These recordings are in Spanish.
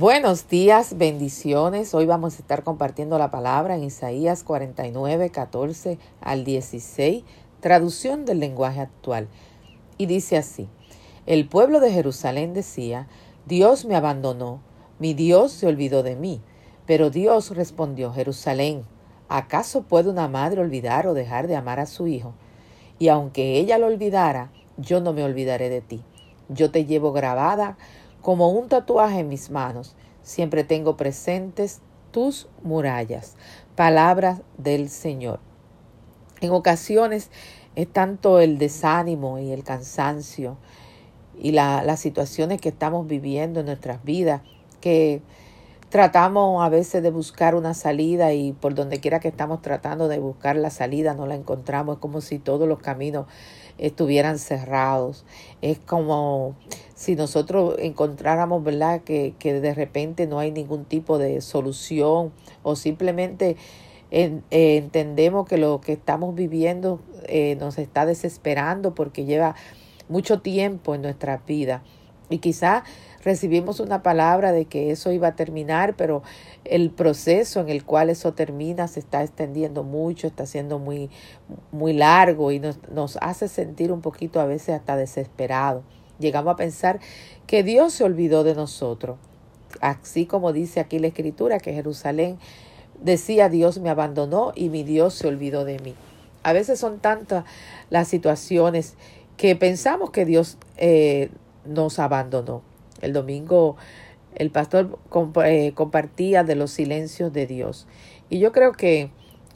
Buenos días, bendiciones. Hoy vamos a estar compartiendo la palabra en Isaías 49, 14 al 16, traducción del lenguaje actual. Y dice así, el pueblo de Jerusalén decía, Dios me abandonó, mi Dios se olvidó de mí. Pero Dios respondió, Jerusalén, ¿acaso puede una madre olvidar o dejar de amar a su hijo? Y aunque ella lo olvidara, yo no me olvidaré de ti. Yo te llevo grabada como un tatuaje en mis manos. Siempre tengo presentes tus murallas. Palabras del Señor. En ocasiones es tanto el desánimo y el cansancio y las situaciones que estamos viviendo en nuestras vidas que tratamos a veces de buscar una salida y por donde quiera que estamos tratando de buscar la salida no la encontramos. Es como si todos los caminos estuvieran cerrados. Es como si nosotros encontráramos, ¿verdad?, que, que de repente no hay ningún tipo de solución o simplemente eh, entendemos que lo que estamos viviendo eh, nos está desesperando porque lleva mucho tiempo en nuestra vida. Y quizá recibimos una palabra de que eso iba a terminar, pero el proceso en el cual eso termina se está extendiendo mucho, está siendo muy, muy largo y nos, nos hace sentir un poquito a veces hasta desesperado. Llegamos a pensar que Dios se olvidó de nosotros. Así como dice aquí la escritura, que Jerusalén decía Dios me abandonó y mi Dios se olvidó de mí. A veces son tantas las situaciones que pensamos que Dios eh, nos abandonó. El domingo el pastor eh, compartía de los silencios de Dios. Y yo creo que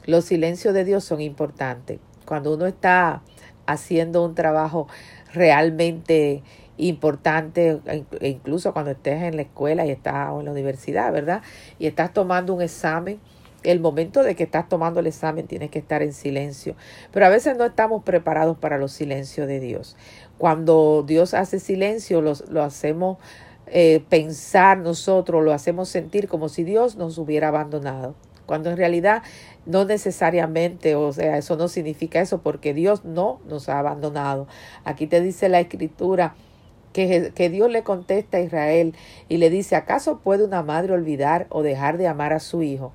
los silencios de Dios son importantes. Cuando uno está haciendo un trabajo realmente importante, e incluso cuando estés en la escuela y estás en la universidad, ¿verdad? Y estás tomando un examen, el momento de que estás tomando el examen tienes que estar en silencio. Pero a veces no estamos preparados para los silencios de Dios. Cuando Dios hace silencio, lo hacemos eh, pensar nosotros, lo hacemos sentir como si Dios nos hubiera abandonado. Cuando en realidad no necesariamente, o sea, eso no significa eso porque Dios no nos ha abandonado. Aquí te dice la escritura que, que, Dios le contesta a Israel y le dice, ¿acaso puede una madre olvidar o dejar de amar a su hijo?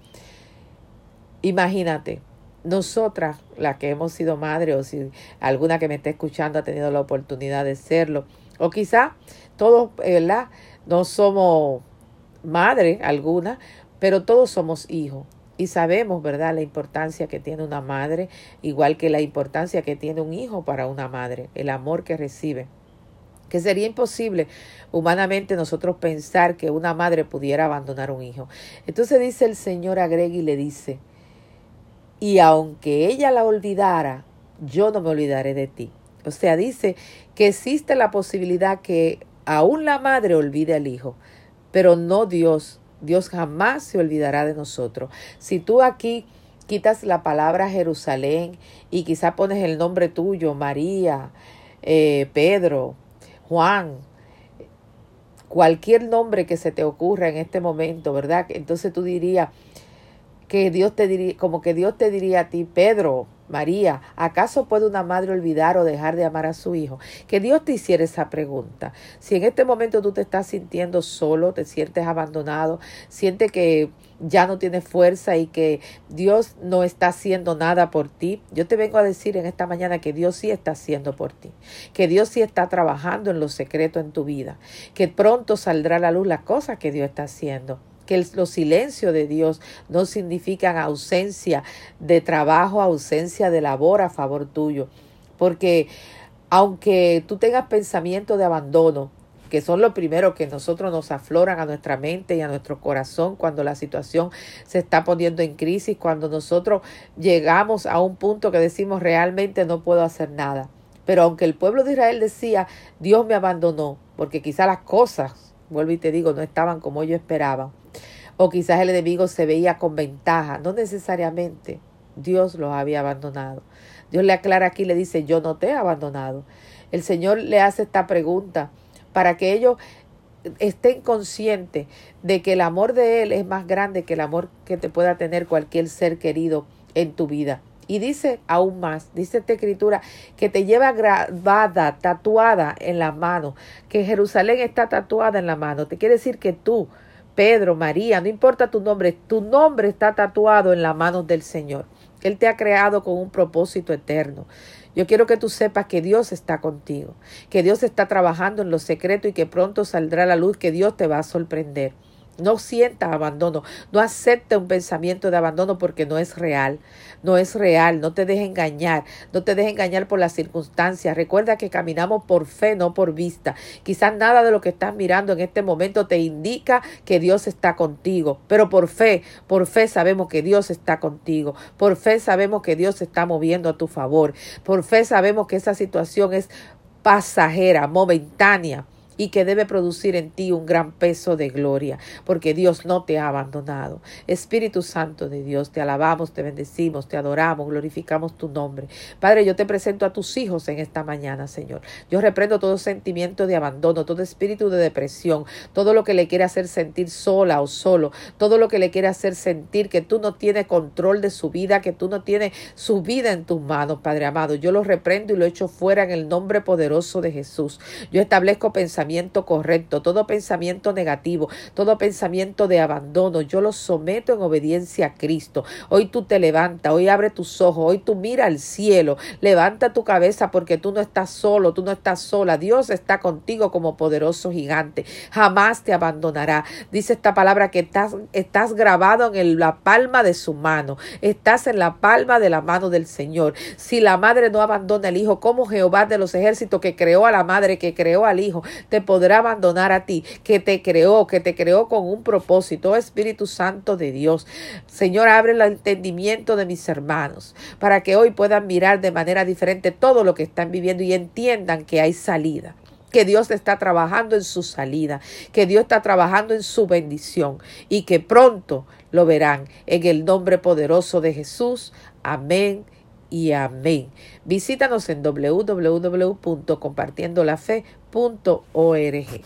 Imagínate, nosotras, las que hemos sido madres, o si alguna que me esté escuchando ha tenido la oportunidad de serlo, o quizá todos, ¿verdad? No somos madre alguna, pero todos somos hijos. Y sabemos, ¿verdad?, la importancia que tiene una madre, igual que la importancia que tiene un hijo para una madre, el amor que recibe que sería imposible humanamente nosotros pensar que una madre pudiera abandonar un hijo. Entonces dice el Señor agrega y le dice, y aunque ella la olvidara, yo no me olvidaré de ti. O sea, dice que existe la posibilidad que aún la madre olvide al hijo, pero no Dios. Dios jamás se olvidará de nosotros. Si tú aquí quitas la palabra Jerusalén y quizá pones el nombre tuyo, María, eh, Pedro, Juan, cualquier nombre que se te ocurra en este momento, ¿verdad? Entonces tú dirías, que Dios te diría, como que Dios te diría a ti, Pedro, María, ¿acaso puede una madre olvidar o dejar de amar a su hijo? Que Dios te hiciera esa pregunta. Si en este momento tú te estás sintiendo solo, te sientes abandonado, sientes que ya no tienes fuerza y que Dios no está haciendo nada por ti, yo te vengo a decir en esta mañana que Dios sí está haciendo por ti, que Dios sí está trabajando en lo secreto en tu vida, que pronto saldrá a la luz las cosas que Dios está haciendo que los silencios de Dios no significan ausencia de trabajo, ausencia de labor a favor tuyo. Porque aunque tú tengas pensamiento de abandono, que son los primeros que nosotros nos afloran a nuestra mente y a nuestro corazón cuando la situación se está poniendo en crisis, cuando nosotros llegamos a un punto que decimos realmente no puedo hacer nada. Pero aunque el pueblo de Israel decía, Dios me abandonó, porque quizá las cosas, vuelvo y te digo, no estaban como yo esperaba, o quizás el enemigo se veía con ventaja. No necesariamente Dios los había abandonado. Dios le aclara aquí, le dice, yo no te he abandonado. El Señor le hace esta pregunta para que ellos estén conscientes de que el amor de Él es más grande que el amor que te pueda tener cualquier ser querido en tu vida. Y dice aún más, dice esta escritura, que te lleva grabada, tatuada en la mano, que Jerusalén está tatuada en la mano. Te quiere decir que tú Pedro, María, no importa tu nombre, tu nombre está tatuado en la mano del Señor. Él te ha creado con un propósito eterno. Yo quiero que tú sepas que Dios está contigo, que Dios está trabajando en lo secreto y que pronto saldrá la luz, que Dios te va a sorprender. No sientas abandono, no acepte un pensamiento de abandono porque no es real, no es real, no te dejes engañar, no te dejes engañar por las circunstancias. Recuerda que caminamos por fe, no por vista. Quizás nada de lo que estás mirando en este momento te indica que Dios está contigo, pero por fe, por fe sabemos que Dios está contigo, por fe sabemos que Dios está moviendo a tu favor, por fe sabemos que esa situación es pasajera, momentánea y que debe producir en ti un gran peso de gloria, porque Dios no te ha abandonado. Espíritu Santo de Dios, te alabamos, te bendecimos, te adoramos, glorificamos tu nombre. Padre, yo te presento a tus hijos en esta mañana, Señor. Yo reprendo todo sentimiento de abandono, todo espíritu de depresión, todo lo que le quiere hacer sentir sola o solo, todo lo que le quiere hacer sentir que tú no tienes control de su vida, que tú no tienes su vida en tus manos, Padre amado. Yo lo reprendo y lo echo fuera en el nombre poderoso de Jesús. Yo establezco pensamientos correcto, todo pensamiento negativo, todo pensamiento de abandono, yo lo someto en obediencia a Cristo. Hoy tú te levantas, hoy abre tus ojos, hoy tú mira al cielo, levanta tu cabeza porque tú no estás solo, tú no estás sola, Dios está contigo como poderoso gigante, jamás te abandonará. Dice esta palabra que estás, estás grabado en la palma de su mano, estás en la palma de la mano del Señor. Si la madre no abandona al hijo, como Jehová de los ejércitos que creó a la madre, que creó al hijo, te podrá abandonar a ti, que te creó, que te creó con un propósito, oh Espíritu Santo de Dios. Señor, abre el entendimiento de mis hermanos para que hoy puedan mirar de manera diferente todo lo que están viviendo y entiendan que hay salida que Dios está trabajando en su salida, que Dios está trabajando en su bendición y que pronto lo verán en el nombre poderoso de Jesús. Amén y amén. Visítanos en www.compartiendolafe.org.